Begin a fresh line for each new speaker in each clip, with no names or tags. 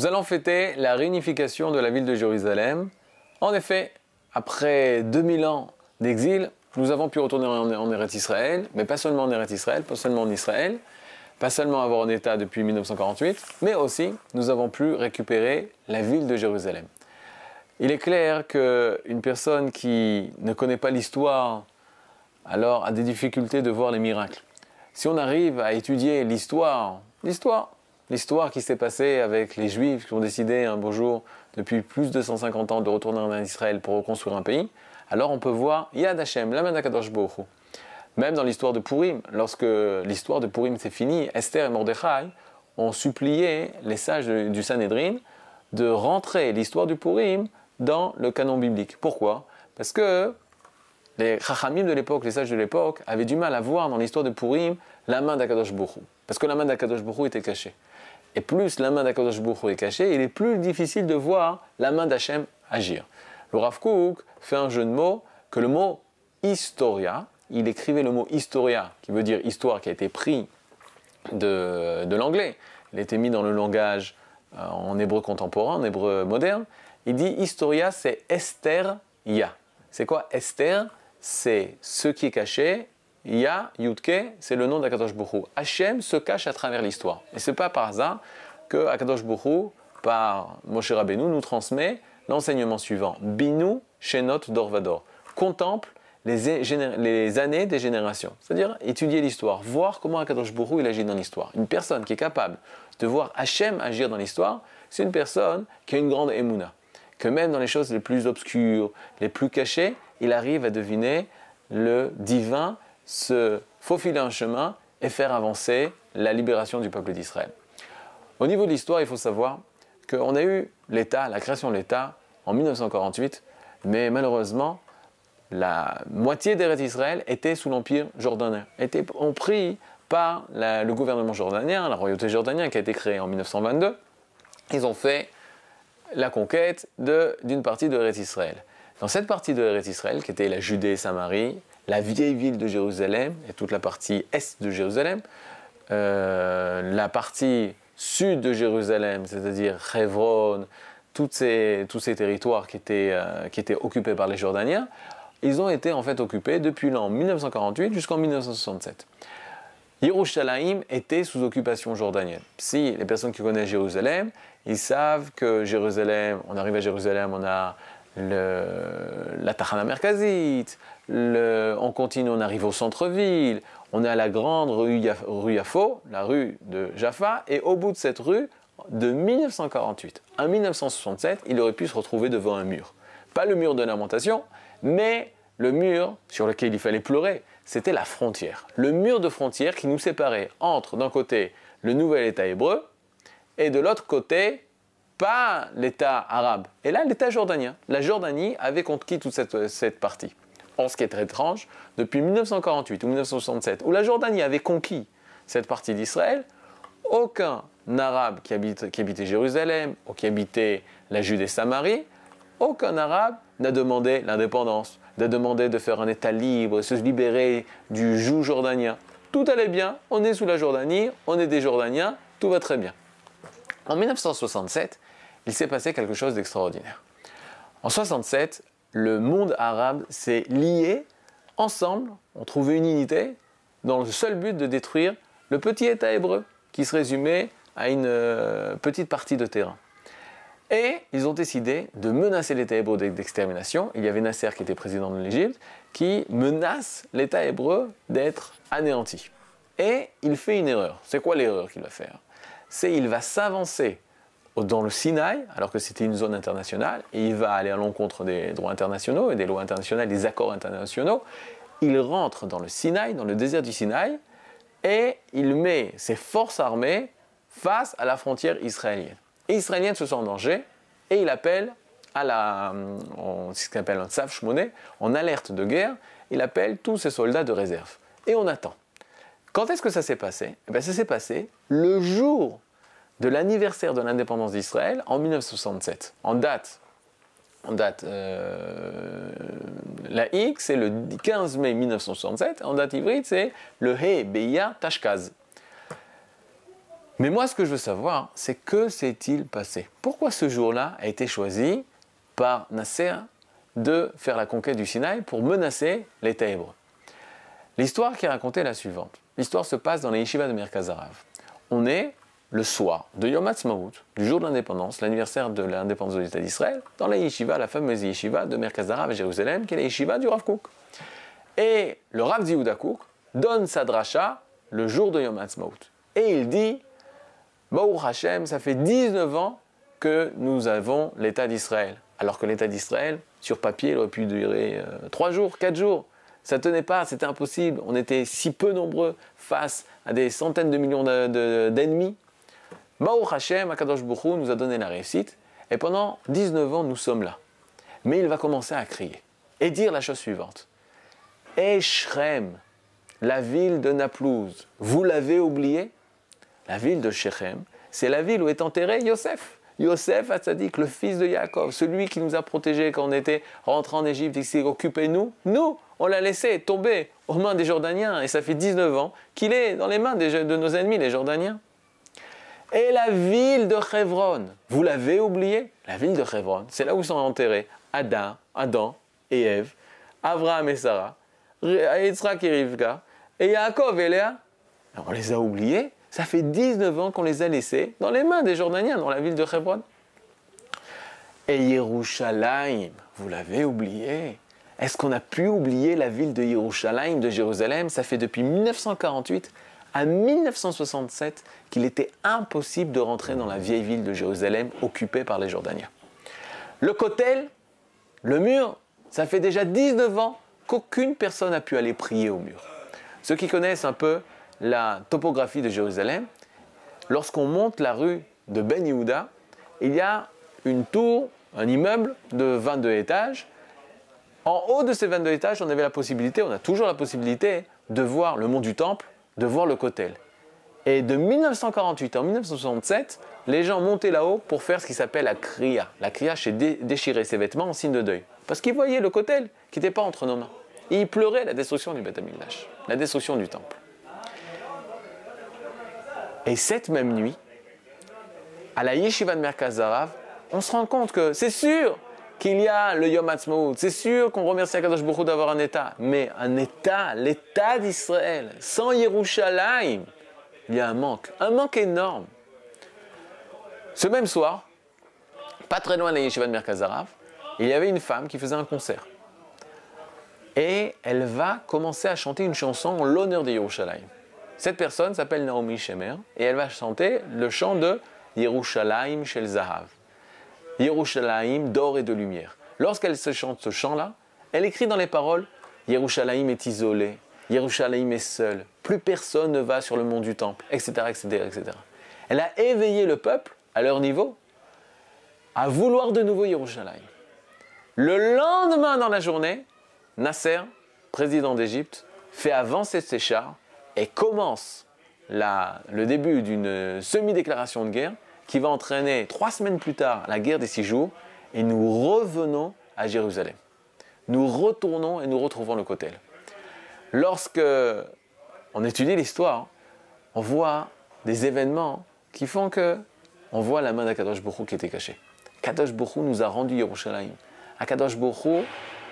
Nous allons fêter la réunification de la ville de Jérusalem. En effet, après 2000 ans d'exil, nous avons pu retourner en, Eretz Israël, mais pas seulement en Eretz Israël, pas seulement en Israël, pas seulement avoir un État depuis 1948, mais aussi nous avons pu récupérer la ville de Jérusalem. Il est clair qu'une personne qui ne connaît pas l'histoire, alors a des difficultés de voir les miracles. Si on arrive à étudier l'histoire, l'histoire, l'histoire qui s'est passée avec les Juifs qui ont décidé un beau jour, depuis plus de 150 ans, de retourner en Israël pour reconstruire un pays, alors on peut voir Yad Hashem, la Kadosh Baruch Même dans l'histoire de Purim, lorsque l'histoire de Purim s'est finie, Esther et Mordechai ont supplié les sages du Sanhedrin de rentrer l'histoire du Purim dans le canon biblique. Pourquoi? Parce que les Chachamim de l'époque, les sages de l'époque, avaient du mal à voir dans l'histoire de Purim la main d'Akadosh Bourou. Parce que la main d'Akadosh Bourou était cachée. Et plus la main d'Akadosh Bourou est cachée, il est plus difficile de voir la main d'Hachem agir. Le Rav Kook fait un jeu de mots que le mot historia, il écrivait le mot historia, qui veut dire histoire, qui a été pris de, l'anglais. Il a été mis dans le langage euh, en hébreu contemporain, en hébreu moderne. Il dit historia, c'est Esther Ya. C'est quoi Esther? C'est ce qui est caché. Ya, Yudke, c'est le nom d'Akadosh Bourou. Hachem se cache à travers l'histoire. Et c'est pas par hasard que Akadosh Bourou, par Moshe Rabbeinu, nous transmet l'enseignement suivant. Binu Shenot Dorvador. Contemple les, les, années des générations. C'est-à-dire étudier l'histoire, voir comment Akadosh Bourou il agit dans l'histoire. Une personne qui est capable de voir Hachem agir dans l'histoire, c'est une personne qui a une grande émouna que même dans les choses les plus obscures, les plus cachées, il arrive à deviner le divin, se faufiler un chemin et faire avancer la libération du peuple d'Israël. Au niveau de l'histoire, il faut savoir qu'on a eu l'État, la création de l'État en 1948, mais malheureusement, la moitié des d'Israël était sous l'Empire jordanien, étaient pris par le gouvernement jordanien, la royauté jordanienne qui a été créée en 1922. Ils ont fait la conquête d'une partie de Eretz Israël. Dans cette partie de Eretz Israël, qui était la Judée et Samarie, la vieille ville de Jérusalem et toute la partie est de Jérusalem, euh, la partie sud de Jérusalem, c'est-à-dire Hebron, tous ces territoires qui étaient, euh, qui étaient occupés par les Jordaniens, ils ont été en fait occupés depuis l'an 1948 jusqu'en 1967. Yerushalayim était sous occupation jordanienne. Si les personnes qui connaissent Jérusalem, ils savent que Jérusalem, on arrive à Jérusalem, on a le, la Tachana Merkazit, on continue, on arrive au centre-ville, on a la grande rue, rue Yafo, la rue de Jaffa, et au bout de cette rue, de 1948 à 1967, il aurait pu se retrouver devant un mur. Pas le mur de lamentation, mais le mur sur lequel il fallait pleurer, c'était la frontière. Le mur de frontière qui nous séparait entre, d'un côté, le nouvel État hébreu, et de l'autre côté, pas l'État arabe, et là l'État jordanien. La Jordanie avait conquis toute cette, cette partie? Or, ce qui est très étrange, depuis 1948 ou 1967, où la Jordanie avait conquis cette partie d'Israël, aucun arabe qui, qui habitait Jérusalem ou qui habitait la Judée Samarie, aucun arabe n'a demandé l'indépendance, n'a demandé de faire un État libre, se libérer du joug jordanien. Tout allait bien, on est sous la Jordanie, on est des Jordaniens, tout va très bien. En 1967, il s'est passé quelque chose d'extraordinaire. En 1967, le monde arabe s'est lié ensemble, ont trouvé une unité dans le seul but de détruire le petit État hébreu qui se résumait à une euh, petite partie de terrain. Et ils ont décidé de menacer l'État hébreu d'extermination. Il y avait Nasser qui était président de l'Égypte, qui menace l'État hébreu d'être anéanti. Et il fait une erreur. C'est quoi l'erreur qu'il va faire? C'est il va s'avancer dans le Sinaï, alors que c'était une zone internationale, et il va aller à l'encontre des droits internationaux et des lois internationales, des accords internationaux. Il rentre dans le Sinaï, dans le désert du Sinaï, et il met ses forces armées face à la frontière israélienne. Et Israélienne se sent en danger, et il appelle à la, ce qu'on appelle un tsav en alerte de guerre, il appelle tous ses soldats de réserve. Et on attend. Quand est-ce que ça s'est passé? Eh Ça s'est passé le jour de l'anniversaire de l'indépendance d'Israël en 1967. En date, en euh, la X, c'est le 15 mai 1967. En date hybride, c'est le He Beya Tashkaz. Mais moi, ce que je veux savoir, c'est que s'est-il passé? Pourquoi ce jour-là a été choisi par Nasser de faire la conquête du Sinaï pour menacer l'État hébreu L'histoire qui est racontée est la suivante. L'histoire se passe dans les yeshivas de Merkazarav. On est le soir de Yom Ha'atzmaut, du jour de l'indépendance, l'anniversaire de l'indépendance de l'État d'Israël, dans la yeshiva, la fameuse yeshiva de Merkazarav à Jérusalem, qui est la yeshiva du Rav Kook. Et le Rav Kook donne sa dracha le jour de Yom Ha'atzmaut. Et il dit, Baruch Hashem, ça fait 19 ans que nous avons l'État d'Israël. Alors que l'État d'Israël, sur papier, il aurait pu durer 3 euh, jours, 4 jours. Ça tenait pas, c'était impossible. On était si peu nombreux face à des centaines de millions d'ennemis. Baruch Hashem, Akadosh Bouchou nous a donné la réussite. Et pendant 19 ans, nous sommes là. Mais il va commencer à crier et dire la chose suivante. Eshrem, la ville de Naplouse, vous l'avez oublié? La ville de Shechem, c'est la ville où est enterré Yosef. Yosef Hatzadik, le fils de Yaakov, celui qui nous a protégés quand on était rentré en Égypte, ici, occupé nous, nous, on l'a laissé tomber aux mains des Jordaniens, et ça fait 19 ans qu'il est dans les mains de nos ennemis, les Jordaniens. Et la ville de Hebron, vous l'avez oublié? La ville de Hebron, c'est là où sont enterrés Adam, Adam et Ève, Abraham et Sarah, Yitzhak et Rivka, et Yaakov et Léa. On les a oubliés? Ça fait 19 ans qu'on les a laissés dans les mains des Jordaniens, dans la ville de Hebron. Et Yerushalayim, vous l'avez oublié? Est-ce qu'on a pu oublier la ville de Yerushalayim, de Jérusalem? Ça fait depuis 1948 à 1967 qu'il était impossible de rentrer dans la vieille ville de Jérusalem occupée par les Jordaniens. Le Kotel, le mur, ça fait déjà 19 ans qu'aucune personne n'a pu aller prier au mur. Ceux qui connaissent un peu la topographie de Jérusalem, lorsqu'on monte la rue de Ben Yehuda, il y a une tour, un immeuble de 22 étages. En haut de ces 22 étages, on avait la possibilité, on a toujours la possibilité de voir le mont du Temple, de voir le Kotel. Et de 1948 à 1967, les gens montaient là-haut pour faire ce qui s'appelle la kriya. La kriya, c'est déchirer ses vêtements en signe de deuil. Parce qu'ils voyaient le Kotel qui n'était pas entre nos mains. Et ils pleuraient la destruction du Beth la destruction du temple. Et cette même nuit, à la yeshiva de Merkaz on se rend compte que c'est sûr qu'il y a le Yom Ha'atzmaut, c'est sûr qu'on remercie Akadosh Baruch d'avoir un État, mais un État, l'État d'Israël, sans Yerushalayim, il y a un manque, un manque énorme. Ce même soir, pas très loin de la yeshiva de Merkaz il y avait une femme qui faisait un concert. Et elle va commencer à chanter une chanson en l'honneur de Yerushalayim. Cette personne s'appelle Naomi Shemer et elle va chanter le chant de Yerushalayim Shel Zahav. Yerushalayim d'or et de lumière. Lorsqu'elle se chante ce chant-là, elle écrit dans les paroles Yerushalayim est isolé, Yerushalayim est seul, plus personne ne va sur le mont du temple, etc., etc., etc. Elle a éveillé le peuple à leur niveau à vouloir de nouveau Yerushalayim. Le lendemain dans la journée, Nasser, président d'Égypte, fait avancer ses chars et commence le début d'une semi-déclaration de guerre qui va entraîner trois semaines plus tard la guerre des six jours et nous revenons à Jérusalem. Nous retournons et nous retrouvons le Kotel. Lorsque on étudie l'histoire, on voit des événements qui font que on voit la main d'Akadosh Bourou qui était cachée. Kadosh Bourou nous a rendu Yerushalayim. Akadosh Bourou,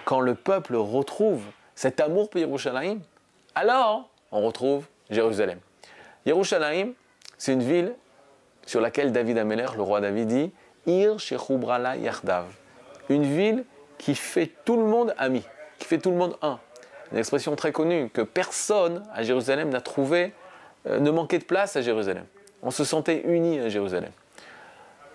quand le peuple retrouve cet amour pour Yerushalayim, alors on retrouve Jérusalem. Yerushalayim, c'est une ville sur laquelle David Ameller, le roi David, dit Ir Shechubrala Yardav. Une ville qui fait tout le monde ami, qui fait tout le monde un. Une expression très connue que personne à Jérusalem n'a trouvé, euh, ne manquait de place à Jérusalem. On se sentait unis à Jérusalem.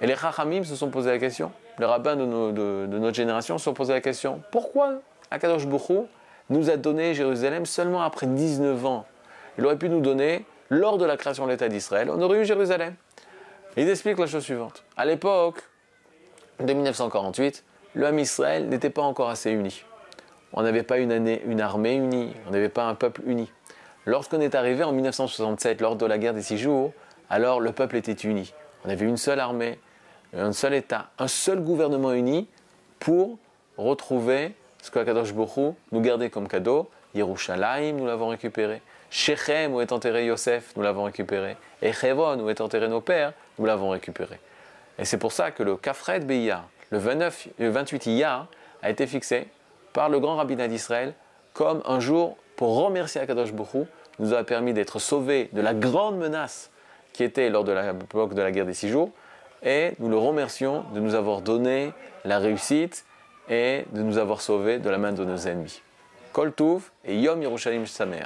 Et les Chachamim se sont posé la question, les rabbins de, notre génération se sont posé la question pourquoi Akadosh Bouchou nous a donné Jérusalem seulement après 19 ans? Il aurait pu nous donner lors de la création de l'État d'Israël. On aurait eu Jérusalem. Il explique la chose suivante. À l'époque de 1948, le Israël n'était pas encore assez uni. On n'avait pas une, année, une armée unie, on n'avait pas un peuple uni. Lorsqu'on est arrivé en 1967, lors de la guerre des six jours, alors le peuple était uni. On avait une seule armée, un seul État, un seul gouvernement uni pour retrouver ce que Kadosh Bokhu nous gardait comme cadeau, Yerushalayim, nous l'avons récupéré. Shechem, où est enterré Yosef, nous l'avons récupéré. Et Chevon, où est enterré nos pères, nous l'avons récupéré. Et c'est pour ça que le Kafret Beiyar, le, 29, le 28 Iyar, a été fixé par le grand rabbinat d'Israël comme un jour pour remercier Akadosh Bokhu, nous a permis d'être sauvés de la grande menace qui était lors de l'époque de la guerre des six jours. Et nous le remercions de nous avoir donné la réussite et de nous avoir sauvés de la main de nos ennemis. Et Yom Yerushalayim Samer.